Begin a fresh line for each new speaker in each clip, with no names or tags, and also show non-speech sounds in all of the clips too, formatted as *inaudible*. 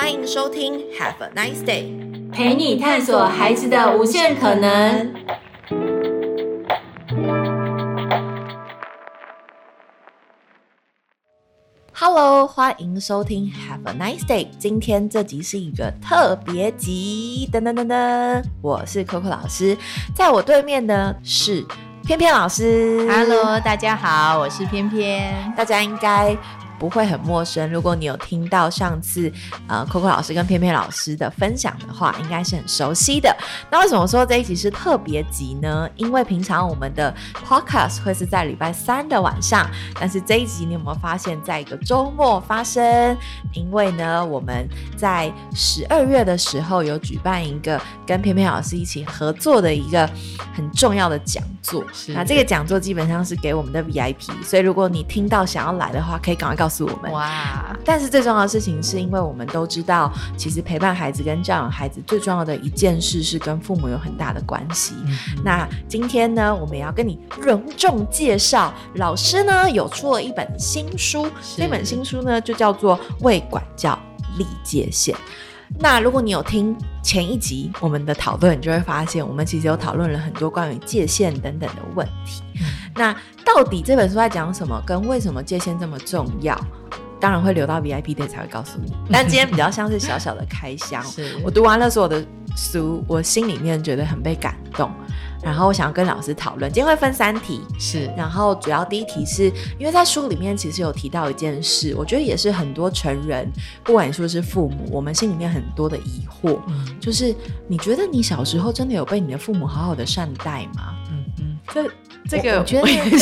欢迎收听 Have a nice day，
陪你探索孩子的无限可能。
Hello，欢迎收听 Have a nice day。今天这集是一个特别集，噔噔噔噔，我是 Coco 老师，在我对面的是翩翩老师。
Hello，大家好，我是翩翩，
大家应该。不会很陌生。如果你有听到上次呃 Coco 老师跟翩翩老师的分享的话，应该是很熟悉的。那为什么说这一集是特别集呢？因为平常我们的 Podcast 会是在礼拜三的晚上，但是这一集你有没有发现，在一个周末发生？因为呢，我们在十二月的时候有举办一个跟翩翩老师一起合作的一个很重要的讲座。那这个讲座基本上是给我们的 VIP，所以如果你听到想要来的话，可以赶快告诉。告诉我们哇！但是最重要的事情是因为我们都知道，其实陪伴孩子跟教养孩子最重要的一件事是跟父母有很大的关系。嗯、那今天呢，我们也要跟你隆重介绍，老师呢有出了一本新书，这本新书呢就叫做《为管教立界限》。那如果你有听前一集我们的讨论，你就会发现我们其实有讨论了很多关于界限等等的问题。嗯、那到底这本书在讲什么？跟为什么界限这么重要？当然会留到 VIP day 才会告诉你。*laughs* 但今天比较像是小小的开箱。是我读完了所有的书，我心里面觉得很被感动。然后我想要跟老师讨论，今天会分三题。是，然后主要第一题是因为在书里面其实有提到一件事，我觉得也是很多成人，不管你说是父母，我们心里面很多的疑惑，嗯、就是你觉得你小时候真的有被你的父母好好的善待吗？嗯嗯，这这个我，
觉得对对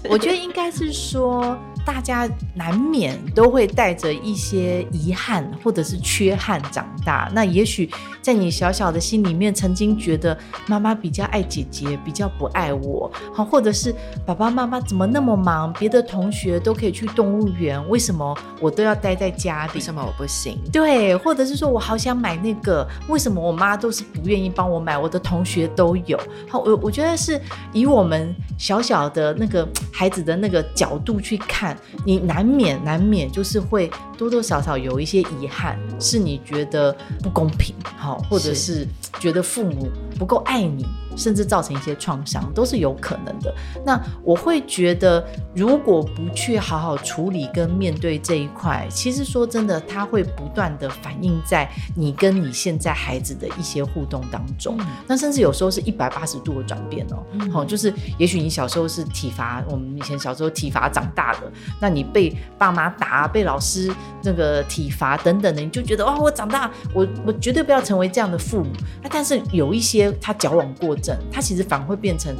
对，我觉得应该是说。大家难免都会带着一些遗憾或者是缺憾长大。那也许在你小小的心里面，曾经觉得妈妈比较爱姐姐，比较不爱我，好，或者是爸爸妈妈怎么那么忙，别的同学都可以去动物园，为什么我都要待在家里？
为什么我不行？
对，或者是说我好想买那个，为什么我妈都是不愿意帮我买？我的同学都有。好，我我觉得是以我们小小的那个孩子的那个角度去看。你难免难免就是会多多少少有一些遗憾，是你觉得不公平，好，或者是觉得父母不够爱你。甚至造成一些创伤都是有可能的。那我会觉得，如果不去好好处理跟面对这一块，其实说真的，它会不断的反映在你跟你现在孩子的一些互动当中。嗯、那甚至有时候是一百八十度的转变哦。好、嗯，就是也许你小时候是体罚，我们以前小时候体罚长大的，那你被爸妈打，被老师那个体罚等等的，你就觉得哇，我长大，我我绝对不要成为这样的父母。那但是有一些他矫枉过正。他其实反而会变成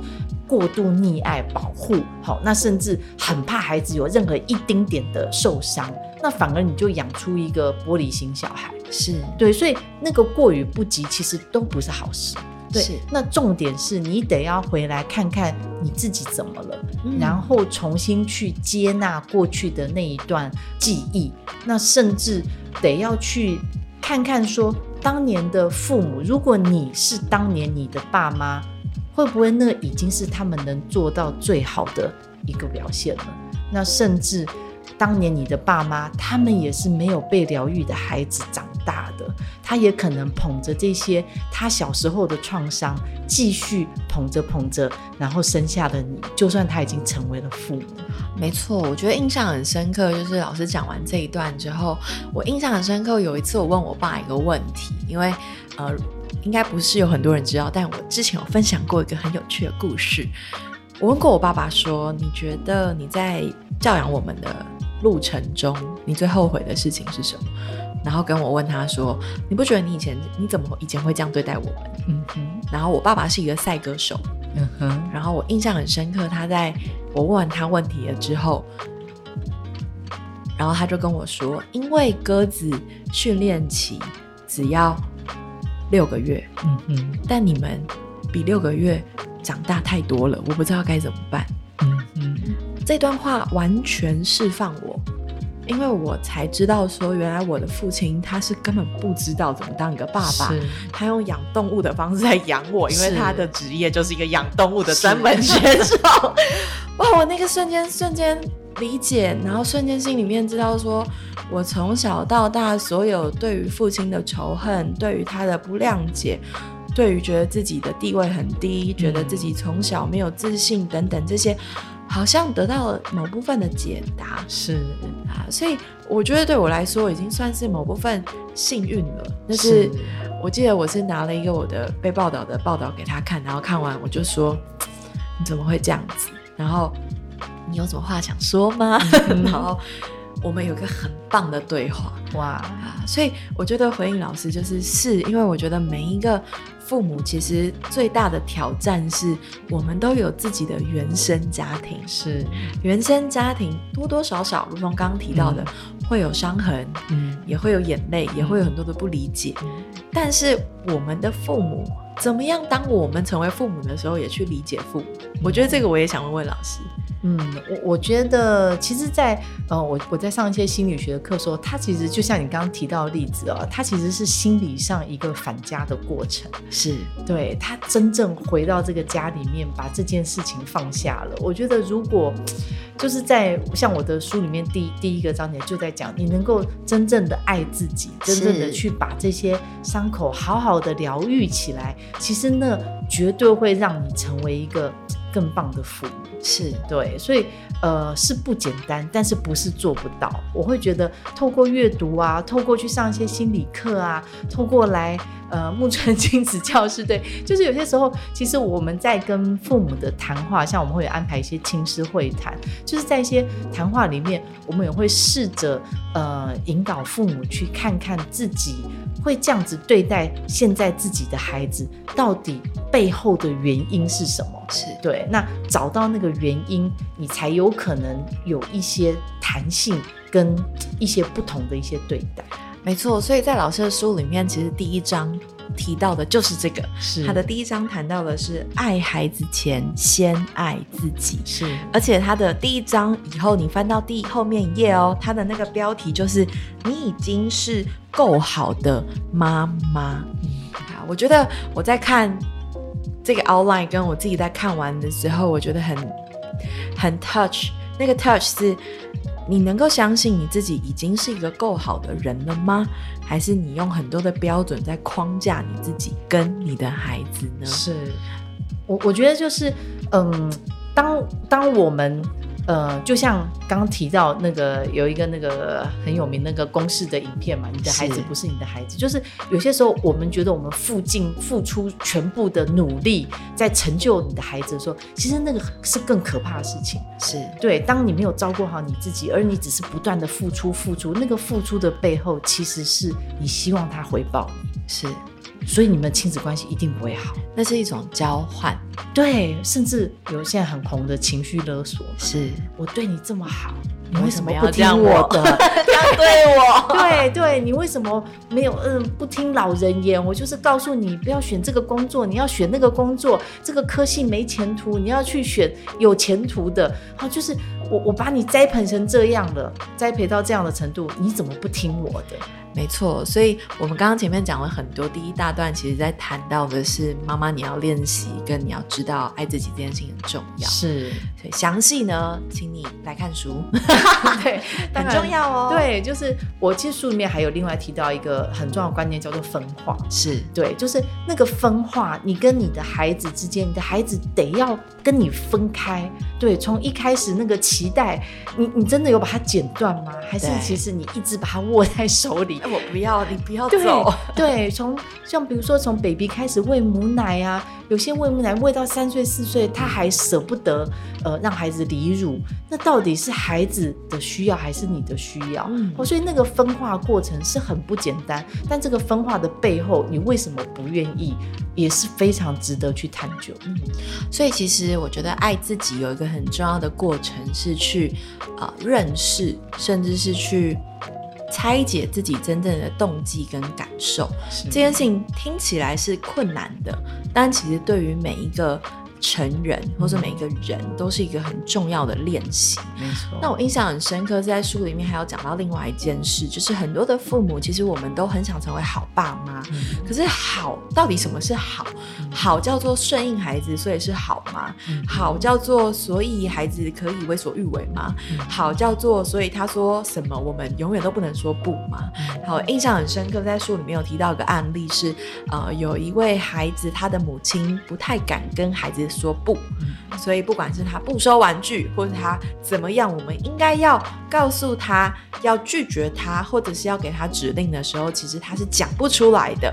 过度溺爱、保护，好，那甚至很怕孩子有任何一丁点的受伤，那反而你就养出一个玻璃心小孩，是对，所以那个过于不及，其实都不是好事。对，那重点是你得要回来看看你自己怎么了，嗯、然后重新去接纳过去的那一段记忆，那甚至得要去看看说。当年的父母，如果你是当年你的爸妈，会不会那已经是他们能做到最好的一个表现了？那甚至当年你的爸妈，他们也是没有被疗愈的孩子长大的，他也可能捧着这些他小时候的创伤，继续捧着捧着，然后生下了你。就算他已经成为了父母。
没错，我觉得印象很深刻，就是老师讲完这一段之后，我印象很深刻。有一次我问我爸一个问题，因为呃，应该不是有很多人知道，但我之前有分享过一个很有趣的故事。我问过我爸爸说：“你觉得你在教养我们的路程中，你最后悔的事情是什么？”然后跟我问他说：“你不觉得你以前你怎么以前会这样对待我们？”嗯哼。然后我爸爸是一个赛歌手。嗯哼，然后我印象很深刻，他在我问完他问题了之后，然后他就跟我说，因为鸽子训练期只要六个月，嗯哼，但你们比六个月长大太多了，我不知道该怎么办，这段话完全释放我。因为我才知道说，原来我的父亲他是根本不知道怎么当一个爸爸，他用养动物的方式在养我，因为他的职业就是一个养动物的专门选手。*laughs* 哇，我那个瞬间瞬间理解，然后瞬间心里面知道说，我从小到大所有对于父亲的仇恨，对于他的不谅解，对于觉得自己的地位很低，觉得自己从小没有自信等等这些，好像得到了某部分的解答。
是
啊，所以我觉得对我来说已经算是某部分幸运了。就是，是我记得我是拿了一个我的被报道的报道给他看，然后看完我就说，你怎么会这样子？然后。你有什么话想说吗？*laughs* 然后我们有个很棒的对话，哇啊！所以我觉得回应老师就是是，因为我觉得每一个父母其实最大的挑战是我们都有自己的原生家庭，
是。
原生家庭多多少少，如同刚刚提到的，嗯、会有伤痕，嗯，也会有眼泪，也会有很多的不理解。嗯、但是我们的父母怎么样？当我们成为父母的时候，也去理解父母。嗯、我觉得这个我也想问问老师。
嗯，我我觉得其实在，在呃，我我在上一些心理学的课时候，它其实就像你刚刚提到的例子哦，它其实是心理上一个返家的过程，
是
对他真正回到这个家里面，把这件事情放下了。我觉得如果就是在像我的书里面第第一个章节就在讲，你能够真正的爱自己，真正的去把这些伤口好好的疗愈起来，其实那绝对会让你成为一个更棒的父母。
是
对，所以呃是不简单，但是不是做不到。我会觉得透过阅读啊，透过去上一些心理课啊，透过来呃木村亲子教室，对，*laughs* 就是有些时候其实我们在跟父母的谈话，像我们会安排一些亲师会谈，就是在一些谈话里面，我们也会试着呃引导父母去看看自己会这样子对待现在自己的孩子，到底背后的原因是什么？
是
对，那找到那个原因，你才有可能有一些弹性跟一些不同的一些对待。
没错，所以在老师的书里面，其实第一章提到的就是这个。
是
他的第一章谈到的是爱孩子前先爱自己。
是，
而且他的第一章以后，你翻到第后面一页哦，他的那个标题就是“你已经是够好的妈妈”。嗯，好，我觉得我在看。这个 outline 跟我自己在看完的时候，我觉得很很 touch。那个 touch 是你能够相信你自己已经是一个够好的人了吗？还是你用很多的标准在框架你自己跟你的孩子呢？
是我我觉得就是嗯，当当我们。呃，就像刚刚提到那个有一个那个很有名那个公式的影片嘛，你的孩子不是你的孩子，就是有些时候我们觉得我们付尽付出全部的努力在成就你的孩子的时候，其实那个是更可怕的事情。
是
对，当你没有照顾好你自己，而你只是不断的付出付出，那个付出的背后其实是你希望他回报你，
是。
所以你们亲子关系一定不会好，
那是一种交换，
对，甚至有现在很红的情绪勒索，
是
我对你这么好，
你为什么不听我的？
这样 *laughs* 对我？*laughs* 对对，你为什么没有嗯不听老人言？我就是告诉你不要选这个工作，你要选那个工作，这个科系没前途，你要去选有前途的。好，就是我我把你栽培成这样了，栽培到这样的程度，你怎么不听我的？
没错，所以我们刚刚前面讲了很多，第一大段其实在谈到的是妈妈你要练习，跟你要知道爱自己这件事情很重要。
是，
所以详细呢，请你来看书，*laughs*
对，*laughs*
很重要哦。
对，就是我其实书里面还有另外提到一个很重要的观念，叫做分化。
是
对，就是那个分化，你跟你的孩子之间，你的孩子得要跟你分开。对，从一开始那个脐带，你你真的有把它剪断吗？还是其实你一直把它握在手里？
我不要，你不要走。*laughs*
对，从像比如说从 baby 开始喂母奶啊，有些喂母奶喂到三岁四岁，他还舍不得呃让孩子离乳，那到底是孩子的需要还是你的需要？嗯，哦所以那个分化过程是很不简单，但这个分化的背后，你为什么不愿意，也是非常值得去探究。
嗯，所以其实我觉得爱自己有一个很重要的过程是去啊、呃、认识，甚至是去。拆解自己真正的动机跟感受，这件事情听起来是困难的，但其实对于每一个成人或者每一个人都是一个很重要的练习。
没错。
那我印象很深刻，在书里面还有讲到另外一件事，就是很多的父母其实我们都很想成为好爸妈，嗯、可是好到底什么是好？嗯、好叫做顺应孩子，所以是好吗？嗯、好叫做所以孩子可以为所欲为吗？嗯、好叫做所以他说什么我们永远都不能说不吗？好，印象很深刻，在书里面有提到一个案例是，呃，有一位孩子他的母亲不太敢跟孩子说不，嗯、所以不管是他不收玩具，或者他怎么样，我们应该要告诉他要拒绝他，或者是要给他指令的时候，其实他是讲不出来的。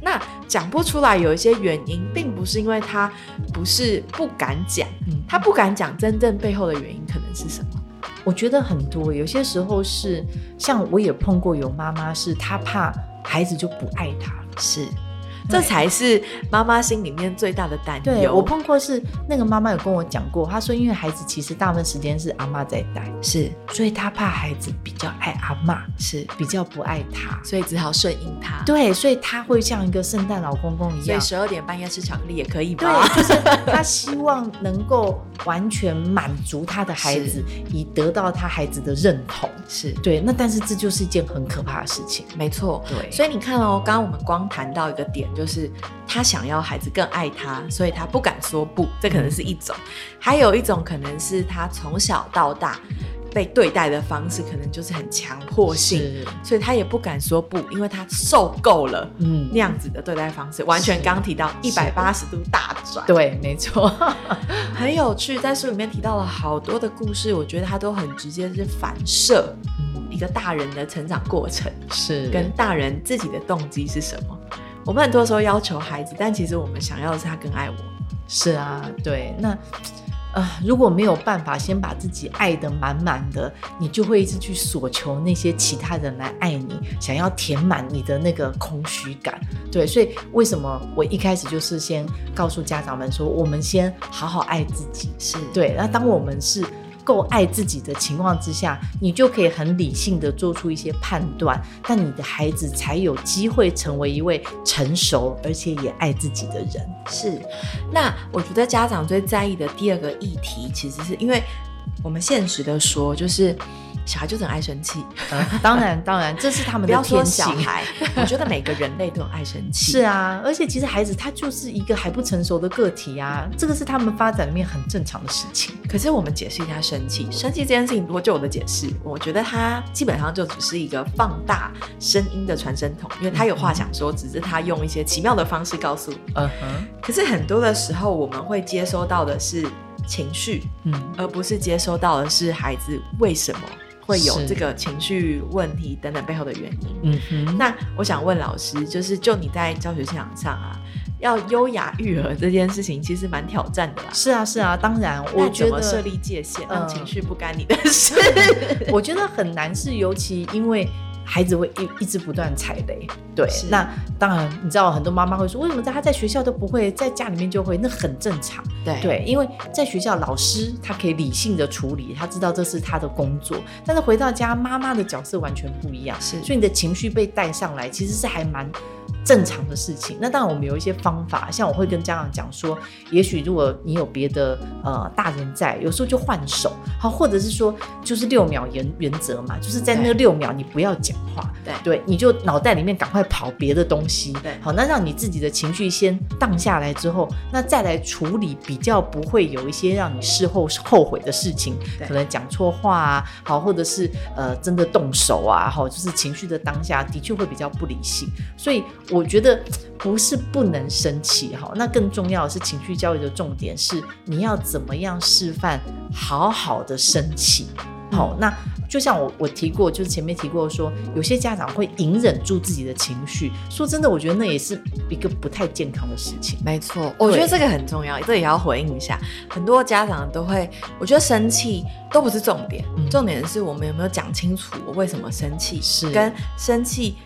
那讲不出来有一些原因，并不是因为他不是不敢讲，嗯、他不敢讲，真正背后的原因可能是什么？
我觉得很多，有些时候是像我也碰过有妈妈是她怕孩子就不爱她，
是。这才是妈妈心里面最大的担忧。
对，我碰过是那个妈妈有跟我讲过，她说因为孩子其实大部分时间是阿妈在带，
是，
所以她怕孩子比较爱阿妈，
是
比较不爱她，
所以只好顺应她。
对，所以她会像一个圣诞老公公一样，
所以十二点半要吃巧克力也可以吧？
对，就是她希望能够完全满足她的孩子，以得到她孩子的认同。
是
对，那但是这就是一件很可怕的事情。
没错，对，所以你看哦，刚刚我们光谈到一个点，就是。他想要孩子更爱他，所以他不敢说不，这可能是一种；还有一种可能是他从小到大被对待的方式，可能就是很强迫性，所以他也不敢说不，因为他受够了嗯那样子的对待方式。嗯、完全刚提到一百八十度大转，
对，没错，*laughs*
很有趣。在书里面提到了好多的故事，我觉得他都很直接，是反射一个大人的成长过程，是跟大人自己的动机是什么。我们很多时候要求孩子，但其实我们想要的是他更爱我。
是啊，对。那呃，如果没有办法先把自己爱得满满的，你就会一直去索求那些其他人来爱你，想要填满你的那个空虚感。对，所以为什么我一开始就是先告诉家长们说，我们先好好爱自己。是对。那当我们是。够爱自己的情况之下，你就可以很理性的做出一些判断，那你的孩子才有机会成为一位成熟而且也爱自己的人。
是，那我觉得家长最在意的第二个议题，其实是因为我们现实的说，就是。小孩就很爱生气，
嗯，*laughs* 当然当然，这是他们的天性。
小孩，*laughs* 我觉得每个人类都很爱生气。
是啊，而且其实孩子他就是一个还不成熟的个体啊，这个是他们发展里面很正常的事情。
可是我们解释一下生气，生气这件事情，如果就我的解释，我觉得他基本上就只是一个放大声音的传声筒，因为他有话想说，只是他用一些奇妙的方式告诉你。嗯哼。可是很多的时候，我们会接收到的是情绪，嗯，而不是接收到的是孩子为什么。会有这个情绪问题等等背后的原因。嗯哼，那我想问老师，就是就你在教学现场上啊，要优雅育儿这件事情，其实蛮挑战的啦。
是啊，是啊，当然，我觉得
设立界限，让情绪不干你的事，*laughs*
我觉得很难，是尤其因为。孩子会一一直不断踩雷，对，那当然你知道很多妈妈会说，为什么在他在学校都不会，在家里面就会？那很正常，对。对，因为在学校老师他可以理性的处理，他知道这是他的工作，但是回到家妈妈的角色完全不一样，是，所以你的情绪被带上来，其实是还蛮。正常的事情，那当然我们有一些方法，像我会跟家长讲说，也许如果你有别的呃大人在，有时候就换手，好，或者是说就是六秒原原则嘛，就是在那六秒你不要讲话，对。对，你就脑袋里面赶快跑别的东西，对，好，那让你自己的情绪先荡下来之后，那再来处理，比较不会有一些让你事后后悔的事情，可能讲错话啊，好，或者是呃真的动手啊，好，就是情绪的当下的确会比较不理性，所以。我觉得不是不能生气哈，那更重要的是情绪教育的重点是你要怎么样示范好好的生气。好，那就像我我提过，就是前面提过说，有些家长会隐忍住自己的情绪。说真的，我觉得那也是一个不太健康的事情。
没错，我觉得这个很重要，这也要回应一下。很多家长都会，我觉得生气都不是重点，重点是我们有没有讲清楚我为什么生气，是跟生气。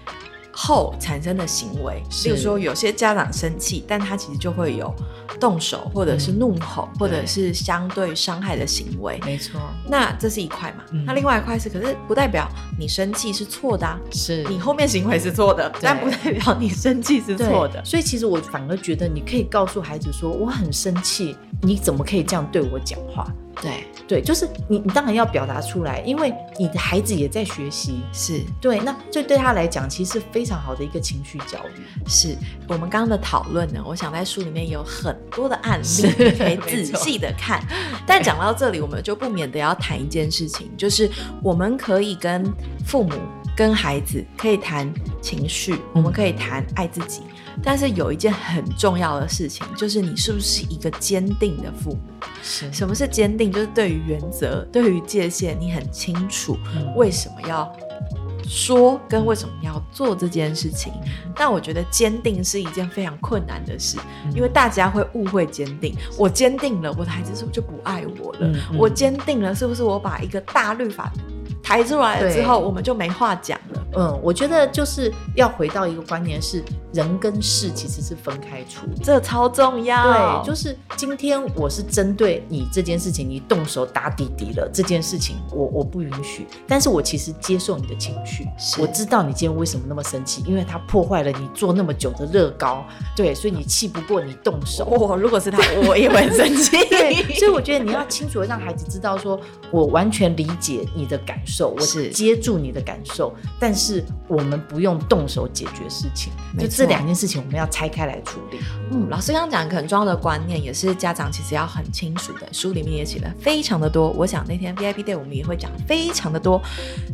后产生的行为，
是
例如说有些家长生气，但他其实就会有动手或者是怒吼，
嗯
或者是相对伤害的行为。
没错，
那这是一块嘛？
嗯
那另外一块是，可是不代表你生气是错的啊，
是
你后面行为是错的，但不代表你生气是错的。
所以其实我反而觉得你可以告诉孩子说，我很生气，你怎么可以这样对我讲话？
对，
对，就是你，你当然要表达出来，因为你的孩子也在学习。
是
对，那这对他来讲，其实是非常好的一个情绪教育。
是。我们刚刚的讨论呢，我想在书里面有很多的案例，你可以 *laughs* 仔细的看。*laughs* 但讲到这里，我们就不免得要谈一件事情，就是我们可以跟父母、跟孩子可以谈情绪，我们可以谈爱自己。但是有一件很重要的事情，就是你是不是一个坚定的父母？
是
什么是坚定？就是对于原则、对于界限，你很清楚
嗯
为什么要说，跟为什么要做这件事情。但我觉得坚定是一件非常困难的事，
嗯
因为大家会误会坚定。我坚定了，我的孩子是不是就不爱我了？我坚定了，是不是我把一个大律法抬出来了之后，我们就没话讲了？
嗯，我觉得就是要回到一个观念是，人跟事其实是分开处理。
这超重要。
对，就是今天我是针对你这件事情，你动手打弟弟了这件事情我，我我不允许。但是我其实接受你的情
绪，
我知道你今天为什么那么生气，因为他破坏了你做那么久的乐高，对，所以你气不过你动手。
我 *laughs* 如果是他，我也会很生气。*laughs*
对，所以我觉得你要清楚的让孩子知道说，我完全理解你的感受，我
是
接住你的感受，但是我们不用动手解决事情，
没错
就这两件事情我们要拆开来处理。
嗯，老师刚刚讲很重要的观念，也是家长其实要很清楚的。书里面也写了非常的多，我想那天 VIP Day 我们也会讲非常的多。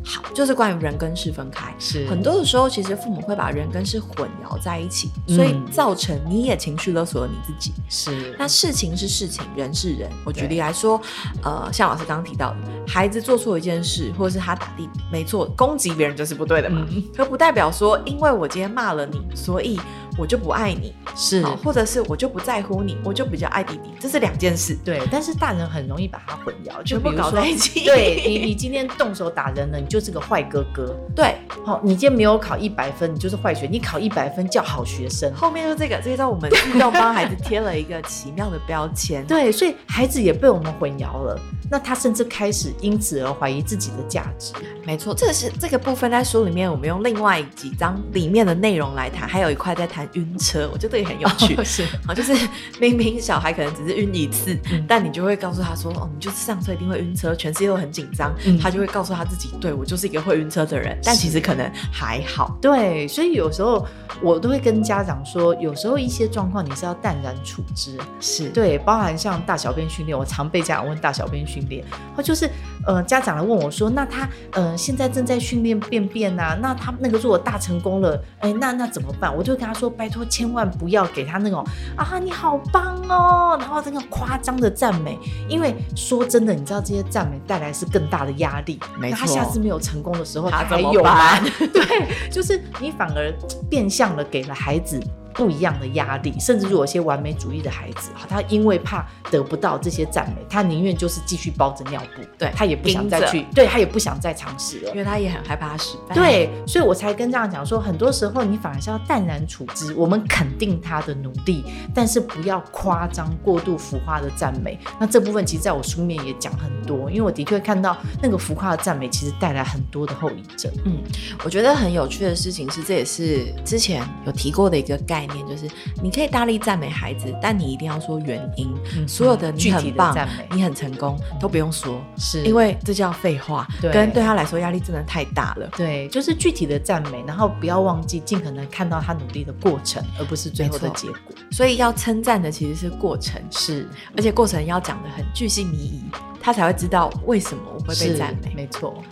好，就是关于人跟事分开。
是
很多的时候，其实父母会把人跟事混淆在一起，所以
嗯
造成你也情绪勒索了你自己。
是
那事情是事情，人是人。我举例来说，呃，像老师刚刚提到的，孩子做错一件事，或者是他打弟弟，没错，攻击别人就是不对的嘛。
嗯
可不代表说，因为我今天骂了你，所以所我就不爱你，
是
好或者是我就不在乎你，我就比较爱弟弟，这是两件事。
对，但是大人很容易把它混淆，就
全部搞
比如说
在一起
对你，你今天动手打人了，你就是个坏哥哥。*laughs*
对，
好、你今天没有考一百分，你就是坏学；你考一百分叫好学生。
后面就是这个，这个叫我们自动帮孩子贴了一个奇妙的标签。*laughs*
对，所以孩子也被我们混淆了，那他甚至开始因此而怀疑自己的价值。
没错，这是这个部分在书里面，我们用另外几章里面的内容来谈，还有一块在谈晕车，我觉得这也很有趣。*laughs*
是
好，就是明明小孩可能只是晕一次，
嗯
但你就会告诉他说：“哦，你就是上车一定会晕车，全世界都很紧张。
嗯
他就会告诉他自己：“对我就是一个会晕车的人。”但其实可能还好。
对，所以有时候我都会跟家长说，有时候一些状况你是要淡然处之。
是，
对，包含像大小便训练，我常被家长问大小便训练，或就是呃家长来问我说，那他呃现在正在训练便便呐、啊，那他那个如果大成功了，哎，那那怎么办？我就跟他说，拜托千万不要给他那种啊你好棒哦，然后这个夸张的赞美，因为说真的，你知道这些赞美带来是更大的压力，
没
错他下次没有成功的时候，
他
他还有
怎么办
吗？*laughs* 对，就是你反而变相的给了孩子。不一样的压力，甚至有些完美主义的孩子，他因为怕得不到这些赞美，他宁愿就是继续包着尿布，
对
他也不想再去，对他也不想再尝试了
因。为他也很害怕失败。
对，所以我才跟这样讲说，很多时候你反而是要淡然处之。我们肯定他的努力，但是不要夸张、过度浮夸的赞美。那这部分其实在我书面也讲很多，因为我的确看到那个浮夸的赞美，其实带来很多的后遗症。
嗯，我觉得很有趣的事情是，这也是之前有提过的一个概念，就是你可以大力赞美孩子，但你一定要说原因。
嗯
所有的你很棒你很成功都不用说，
是
因为这叫废话，
对
跟对他来说压力真的太大了。
对，就是具体的赞美，然后不要忘记尽可能看到他努力的过程，而不是最后的结果。
所以要称赞的其实是过程，
是
而且过程要讲的很具细靡遗，他才会知道为什么我会被赞美。
没
错。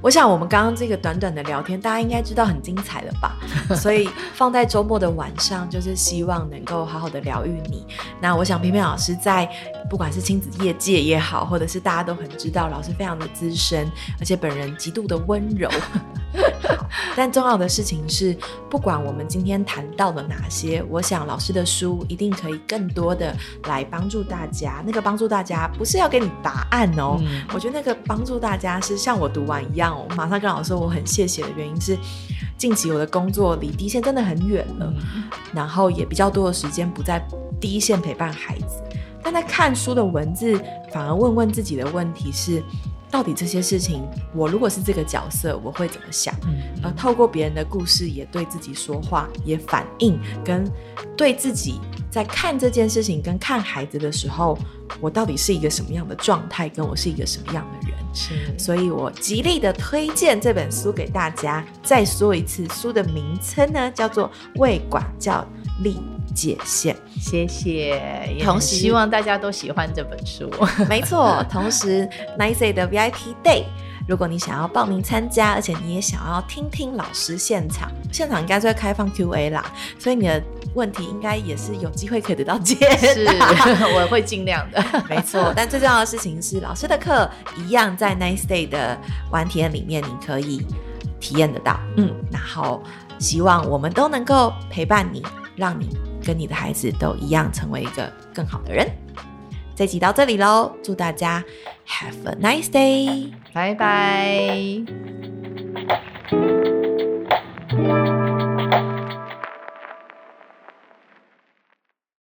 我想我们刚刚这个短短的聊天，大家应该知道很精彩了吧？*laughs* 所以放在周末的晚上，就是希望能够好好的疗愈你。那我想，平平老师在不管是亲子业界也好，或者是大家都很知道，老师非常的资深，而且本人极度的温柔。但重要的事情是，不管我们今天谈到了哪些，我想老师的书一定可以更多的来帮助大家。那个帮助大家不是要给你答案哦，
嗯
我觉得那个帮助大家是像我读完一样，我马上跟老师说我很谢谢的原因是，近期我的工作离第一线真的很远了，嗯、然后也比较多的时间不在第一线陪伴孩子，但在看书的文字，反而问问自己的问题是。到底这些事情，我如果是这个角色，我会怎么想？嗯，而透过别人的故事，也对自己说话，也反映跟对自己在看这件事情跟看孩子的时候，我到底是一个什么样的状态，跟我是一个什么样的人？是，所以我极力的推荐这本书给大家。再说一次，书的名称呢，叫做《为管教立界限》。
谢谢，同时希望大家都喜欢这本书。
没错，同时 Nice Day 的 VIP Day，如果你想要报名参加，而且你也想要听听老师现场，现场应该是会开放 QA 啦，所以你的问题应该也是有机会可以得到解
释，*laughs* 我会尽量的
没错。但最重要的事情是老师的课一样，在 nice day 的玩体验里面，你可以体验得到。嗯，然后希望我们都能够陪伴你，让你跟你的孩子都一样成为一个更好的人。这集到这里喽，祝大家 have a nice day，
拜拜。